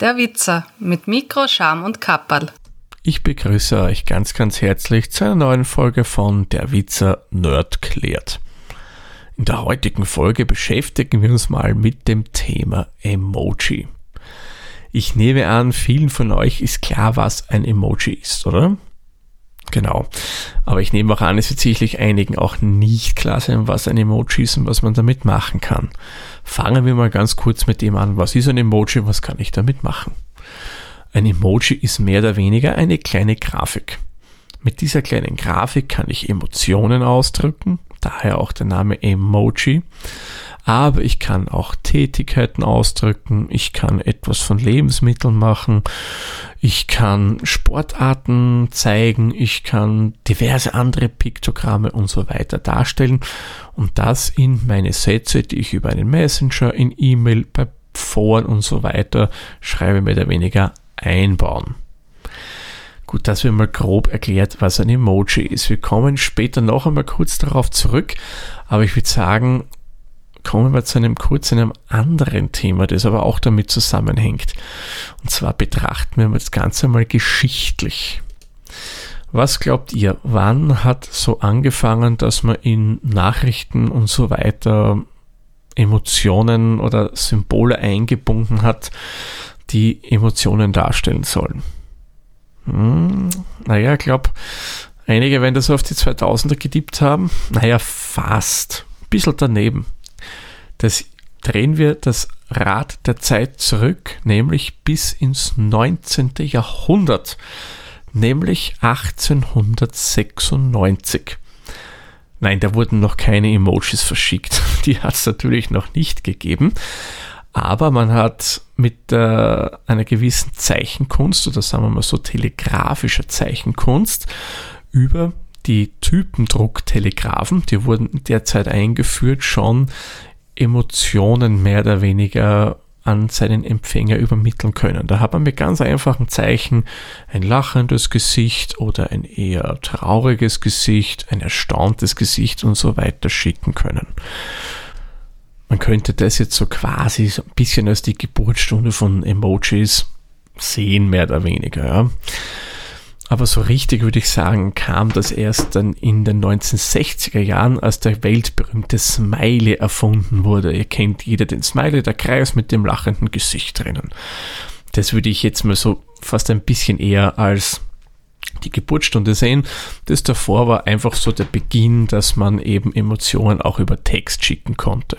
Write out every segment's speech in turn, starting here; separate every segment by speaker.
Speaker 1: Der Witzer mit Mikro, Scham und Kapperl.
Speaker 2: Ich begrüße euch ganz, ganz herzlich zu einer neuen Folge von Der Witzer Nerd klärt. In der heutigen Folge beschäftigen wir uns mal mit dem Thema Emoji. Ich nehme an, vielen von euch ist klar, was ein Emoji ist, oder? Genau. Aber ich nehme auch an, es wird sicherlich einigen auch nicht klar sein, was ein Emoji ist und was man damit machen kann. Fangen wir mal ganz kurz mit dem an, was ist ein Emoji, was kann ich damit machen? Ein Emoji ist mehr oder weniger eine kleine Grafik. Mit dieser kleinen Grafik kann ich Emotionen ausdrücken, daher auch der Name Emoji. Aber ich kann auch Tätigkeiten ausdrücken, ich kann etwas von Lebensmitteln machen, ich kann Sportarten zeigen, ich kann diverse andere Piktogramme und so weiter darstellen und das in meine Sätze, die ich über einen Messenger, in E-Mail, bei Foren und so weiter schreibe, mehr oder weniger einbauen. Gut, das wird mal grob erklärt, was ein Emoji ist. Wir kommen später noch einmal kurz darauf zurück, aber ich würde sagen, kommen wir zu einem kurz einem anderen Thema, das aber auch damit zusammenhängt. Und zwar betrachten wir das Ganze mal geschichtlich. Was glaubt ihr, wann hat so angefangen, dass man in Nachrichten und so weiter Emotionen oder Symbole eingebunden hat, die Emotionen darstellen sollen? Hm, naja, ich glaube, einige werden das auf die 2000er getippt haben. Naja, fast. Ein bisschen daneben. Das drehen wir das Rad der Zeit zurück, nämlich bis ins 19. Jahrhundert, nämlich 1896. Nein, da wurden noch keine Emojis verschickt. Die hat es natürlich noch nicht gegeben. Aber man hat mit äh, einer gewissen Zeichenkunst oder sagen wir mal so telegrafischer Zeichenkunst über die Typendrucktelegraphen, die wurden derzeit eingeführt, schon Emotionen mehr oder weniger an seinen Empfänger übermitteln können. Da hat man mit ganz einfachen Zeichen ein lachendes Gesicht oder ein eher trauriges Gesicht, ein erstauntes Gesicht und so weiter schicken können. Man könnte das jetzt so quasi so ein bisschen als die Geburtsstunde von Emojis sehen, mehr oder weniger. Ja. Aber so richtig würde ich sagen, kam das erst dann in den 1960er Jahren, als der weltberühmte Smiley erfunden wurde. Ihr kennt jeder den Smiley, der Kreis mit dem lachenden Gesicht drinnen. Das würde ich jetzt mal so fast ein bisschen eher als die Geburtsstunde sehen. Das davor war einfach so der Beginn, dass man eben Emotionen auch über Text schicken konnte.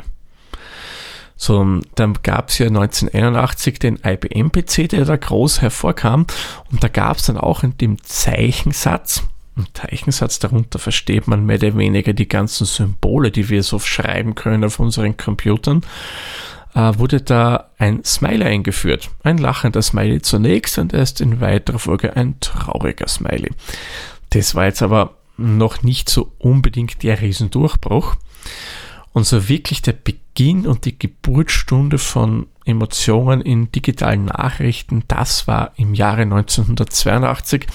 Speaker 2: So, dann gab es ja 1981 den IBM-PC, der da groß hervorkam. Und da gab es dann auch in dem Zeichensatz, im Zeichensatz darunter versteht man mehr oder weniger die ganzen Symbole, die wir so schreiben können auf unseren Computern, äh, wurde da ein Smiley eingeführt. Ein lachender Smiley zunächst und erst in weiterer Folge ein trauriger Smiley. Das war jetzt aber noch nicht so unbedingt der Riesendurchbruch. Und so wirklich der Beginn und die Geburtsstunde von Emotionen in digitalen Nachrichten, das war im Jahre 1982.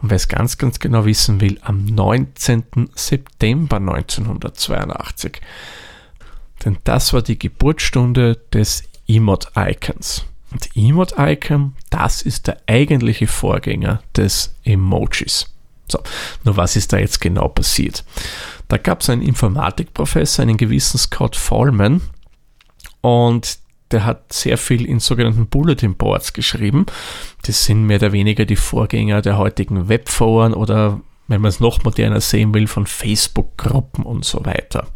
Speaker 2: Und wer es ganz, ganz genau wissen will, am 19. September 1982. Denn das war die Geburtsstunde des Emote-Icons. Und Emote-Icon, das ist der eigentliche Vorgänger des Emojis. So, nur was ist da jetzt genau passiert? Da gab es einen Informatikprofessor, einen gewissen Scott Fallman, und der hat sehr viel in sogenannten Bulletin Boards geschrieben. Das sind mehr oder weniger die Vorgänger der heutigen Webforen oder, wenn man es noch moderner sehen will, von Facebook-Gruppen und so weiter.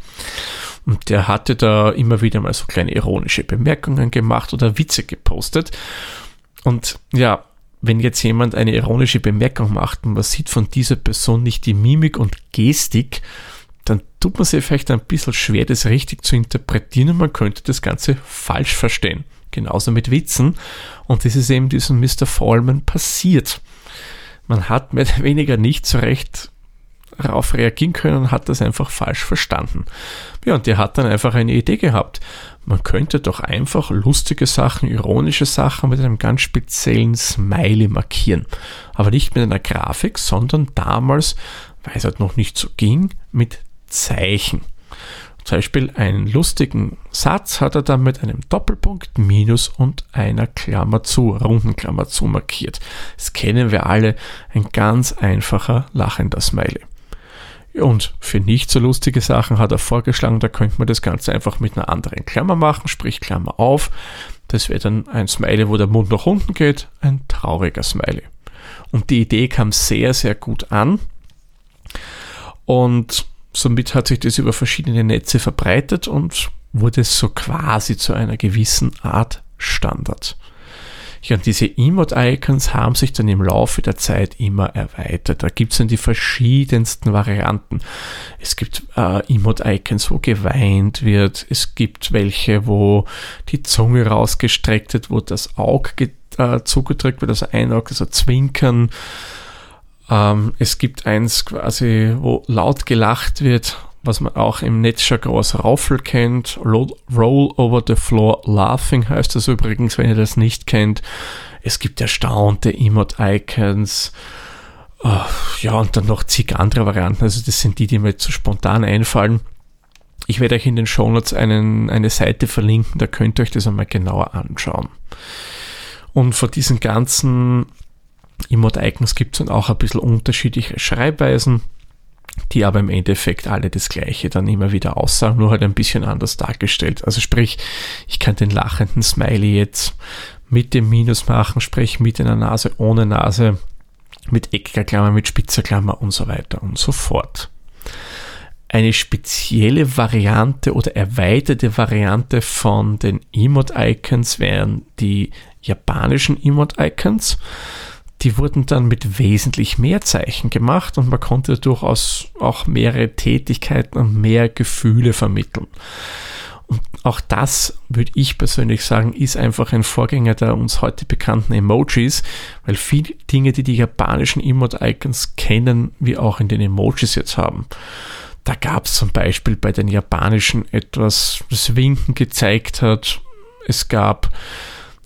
Speaker 2: Und der hatte da immer wieder mal so kleine ironische Bemerkungen gemacht oder Witze gepostet. Und ja, wenn jetzt jemand eine ironische Bemerkung macht und man sieht von dieser Person nicht die Mimik und Gestik, tut man sich vielleicht ein bisschen schwer, das richtig zu interpretieren und man könnte das Ganze falsch verstehen. Genauso mit Witzen. Und das ist eben diesem Mr. Fallman passiert. Man hat mehr oder weniger nicht so recht darauf reagieren können und hat das einfach falsch verstanden. Ja, und der hat dann einfach eine Idee gehabt. Man könnte doch einfach lustige Sachen, ironische Sachen mit einem ganz speziellen Smiley markieren. Aber nicht mit einer Grafik, sondern damals, weil es halt noch nicht so ging, mit Zeichen. Zum Beispiel einen lustigen Satz hat er dann mit einem Doppelpunkt, Minus und einer Klammer zu, runden Klammer zu markiert. Das kennen wir alle, ein ganz einfacher lachender Smiley. Und für nicht so lustige Sachen hat er vorgeschlagen, da könnte man das Ganze einfach mit einer anderen Klammer machen, sprich Klammer auf. Das wäre dann ein Smiley, wo der Mund nach unten geht, ein trauriger Smiley. Und die Idee kam sehr, sehr gut an. Und somit hat sich das über verschiedene Netze verbreitet und wurde so quasi zu einer gewissen Art Standard. Ja, und diese Emote-Icons haben sich dann im Laufe der Zeit immer erweitert. Da gibt es dann die verschiedensten Varianten. Es gibt äh, Emote-Icons, wo geweint wird. Es gibt welche, wo die Zunge rausgestreckt wird, wo das Auge äh, zugedrückt wird, also ein Auge, also Zwinkern. Ähm, es gibt eins quasi, wo laut gelacht wird, was man auch im Netz schon groß Raufel kennt. Roll over the floor laughing heißt das übrigens, wenn ihr das nicht kennt. Es gibt erstaunte Emote-Icons. Uh, ja, und dann noch zig andere Varianten. Also das sind die, die mir jetzt so spontan einfallen. Ich werde euch in den Shownotes einen, eine Seite verlinken, da könnt ihr euch das einmal genauer anschauen. Und von diesen ganzen Emote-Icons gibt es dann auch ein bisschen unterschiedliche Schreibweisen, die aber im Endeffekt alle das gleiche dann immer wieder aussagen, nur halt ein bisschen anders dargestellt. Also sprich, ich kann den lachenden Smiley jetzt mit dem Minus machen, sprich mit einer Nase, ohne Nase, mit eckiger Klammer, mit spitzer Klammer und so weiter und so fort. Eine spezielle Variante oder erweiterte Variante von den Emote-Icons wären die japanischen Emote-Icons die wurden dann mit wesentlich mehr Zeichen gemacht und man konnte durchaus auch mehrere Tätigkeiten und mehr Gefühle vermitteln. Und auch das würde ich persönlich sagen, ist einfach ein Vorgänger der uns heute bekannten Emojis, weil viele Dinge, die die japanischen Emote-Icons kennen, wir auch in den Emojis jetzt haben. Da gab es zum Beispiel bei den japanischen etwas, das Winken gezeigt hat. Es gab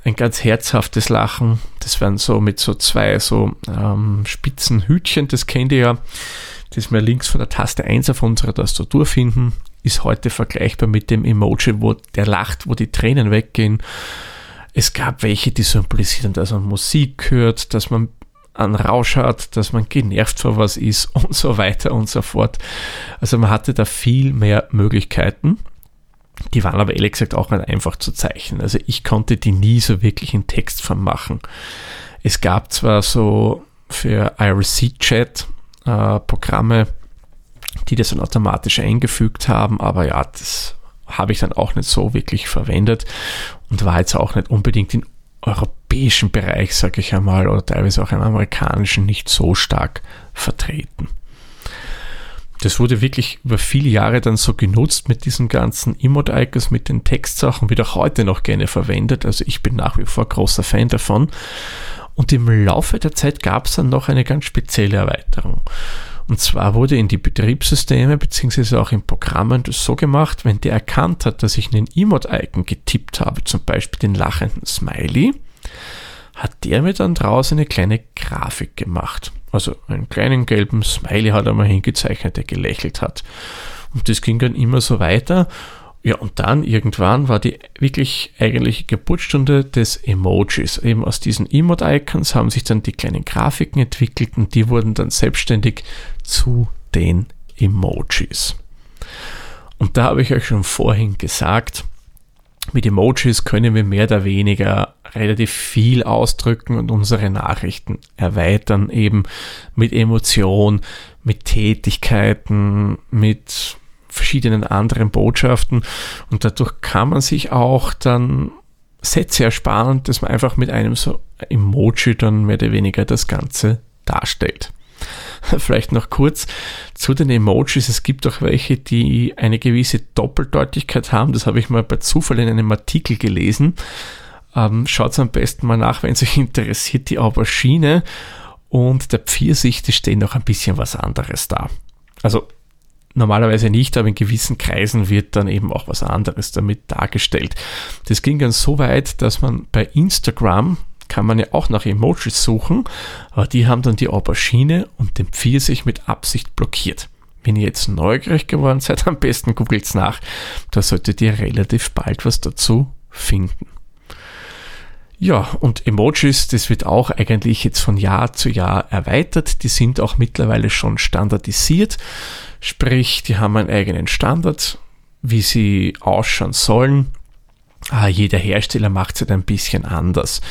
Speaker 2: ein ganz herzhaftes Lachen. Das werden so mit so zwei so ähm, spitzen Hütchen, das kennt ihr ja. Das wir links von der Taste 1 auf unserer Tastatur finden, ist heute vergleichbar mit dem Emoji, wo der lacht, wo die Tränen weggehen. Es gab welche, die symbolisieren, dass man Musik hört, dass man einen Rausch hat, dass man genervt vor was ist und so weiter und so fort. Also man hatte da viel mehr Möglichkeiten. Die waren aber ehrlich gesagt auch nicht einfach zu zeichnen. Also ich konnte die nie so wirklich in Textform machen. Es gab zwar so für IRC-Chat äh, Programme, die das dann automatisch eingefügt haben, aber ja, das habe ich dann auch nicht so wirklich verwendet und war jetzt auch nicht unbedingt im europäischen Bereich, sage ich einmal, oder teilweise auch im amerikanischen nicht so stark vertreten das wurde wirklich über viele Jahre dann so genutzt mit diesen ganzen Emote-Icons, mit den Textsachen, wird auch heute noch gerne verwendet. Also ich bin nach wie vor großer Fan davon. Und im Laufe der Zeit gab es dann noch eine ganz spezielle Erweiterung. Und zwar wurde in die Betriebssysteme beziehungsweise auch in Programmen das so gemacht, wenn der erkannt hat, dass ich einen Emote-Icon getippt habe, zum Beispiel den lachenden Smiley, hat der mir dann draußen eine kleine Grafik gemacht. Also einen kleinen gelben Smiley hat er mal hingezeichnet, der gelächelt hat. Und das ging dann immer so weiter. Ja, und dann irgendwann war die wirklich eigentliche Geburtsstunde des Emojis. Eben aus diesen Emote-Icons haben sich dann die kleinen Grafiken entwickelt und die wurden dann selbstständig zu den Emojis. Und da habe ich euch schon vorhin gesagt, mit Emojis können wir mehr oder weniger relativ viel ausdrücken und unsere Nachrichten erweitern, eben mit Emotion, mit Tätigkeiten, mit verschiedenen anderen Botschaften. Und dadurch kann man sich auch dann Sätze ersparen, dass man einfach mit einem so Emoji dann mehr oder weniger das Ganze darstellt. Vielleicht noch kurz zu den Emojis. Es gibt auch welche, die eine gewisse Doppeldeutigkeit haben. Das habe ich mal bei Zufall in einem Artikel gelesen. Ähm, Schaut am besten mal nach, wenn es euch interessiert. Die Aubergine und der Pfirsich, die stehen noch ein bisschen was anderes da. Also normalerweise nicht, aber in gewissen Kreisen wird dann eben auch was anderes damit dargestellt. Das ging dann so weit, dass man bei Instagram kann man ja auch nach Emojis suchen, aber die haben dann die Aubergine und den Pfirsich mit Absicht blockiert. wenn ihr jetzt neugierig geworden seid, am besten googelt nach. Da solltet ihr relativ bald was dazu finden. Ja, und Emojis, das wird auch eigentlich jetzt von Jahr zu Jahr erweitert. Die sind auch mittlerweile schon standardisiert. Sprich, die haben einen eigenen Standard, wie sie ausschauen sollen. Ah, jeder Hersteller macht es halt ein bisschen anders.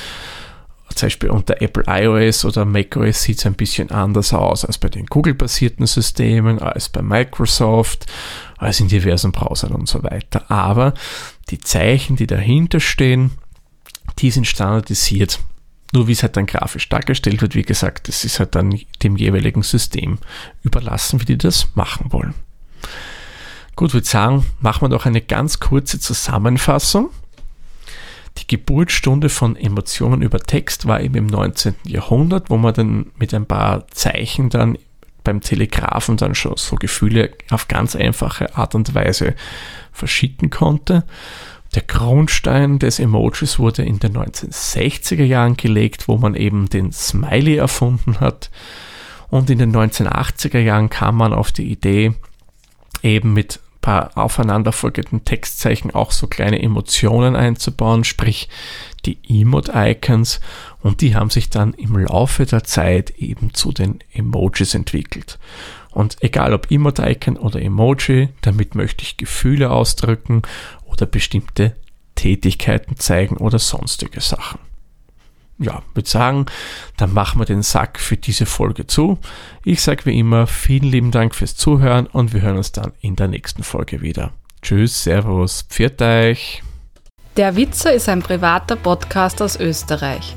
Speaker 2: Zum Beispiel unter Apple iOS oder macOS sieht es ein bisschen anders aus als bei den Google-basierten Systemen, als bei Microsoft, als in diversen Browsern und so weiter. Aber die Zeichen, die dahinter stehen, die sind standardisiert. Nur wie es halt dann grafisch dargestellt wird, wie gesagt, das ist halt dann dem jeweiligen System überlassen, wie die das machen wollen. Gut, würde sagen, machen wir doch eine ganz kurze Zusammenfassung. Die Geburtsstunde von Emotionen über Text war eben im 19. Jahrhundert, wo man dann mit ein paar Zeichen dann beim Telegrafen dann schon so Gefühle auf ganz einfache Art und Weise verschicken konnte. Der Grundstein des Emojis wurde in den 1960er Jahren gelegt, wo man eben den Smiley erfunden hat. Und in den 1980er Jahren kam man auf die Idee, eben mit paar aufeinanderfolgenden Textzeichen auch so kleine Emotionen einzubauen, sprich die Emote-Icons und die haben sich dann im Laufe der Zeit eben zu den Emojis entwickelt. Und egal ob Emote-Icon oder Emoji, damit möchte ich Gefühle ausdrücken oder bestimmte Tätigkeiten zeigen oder sonstige Sachen. Ja, würde sagen, dann machen wir den Sack für diese Folge zu. Ich sage wie immer vielen lieben Dank fürs Zuhören und wir hören uns dann in der nächsten Folge wieder. Tschüss, Servus, pfiat euch.
Speaker 1: Der Witzer ist ein privater Podcast aus Österreich.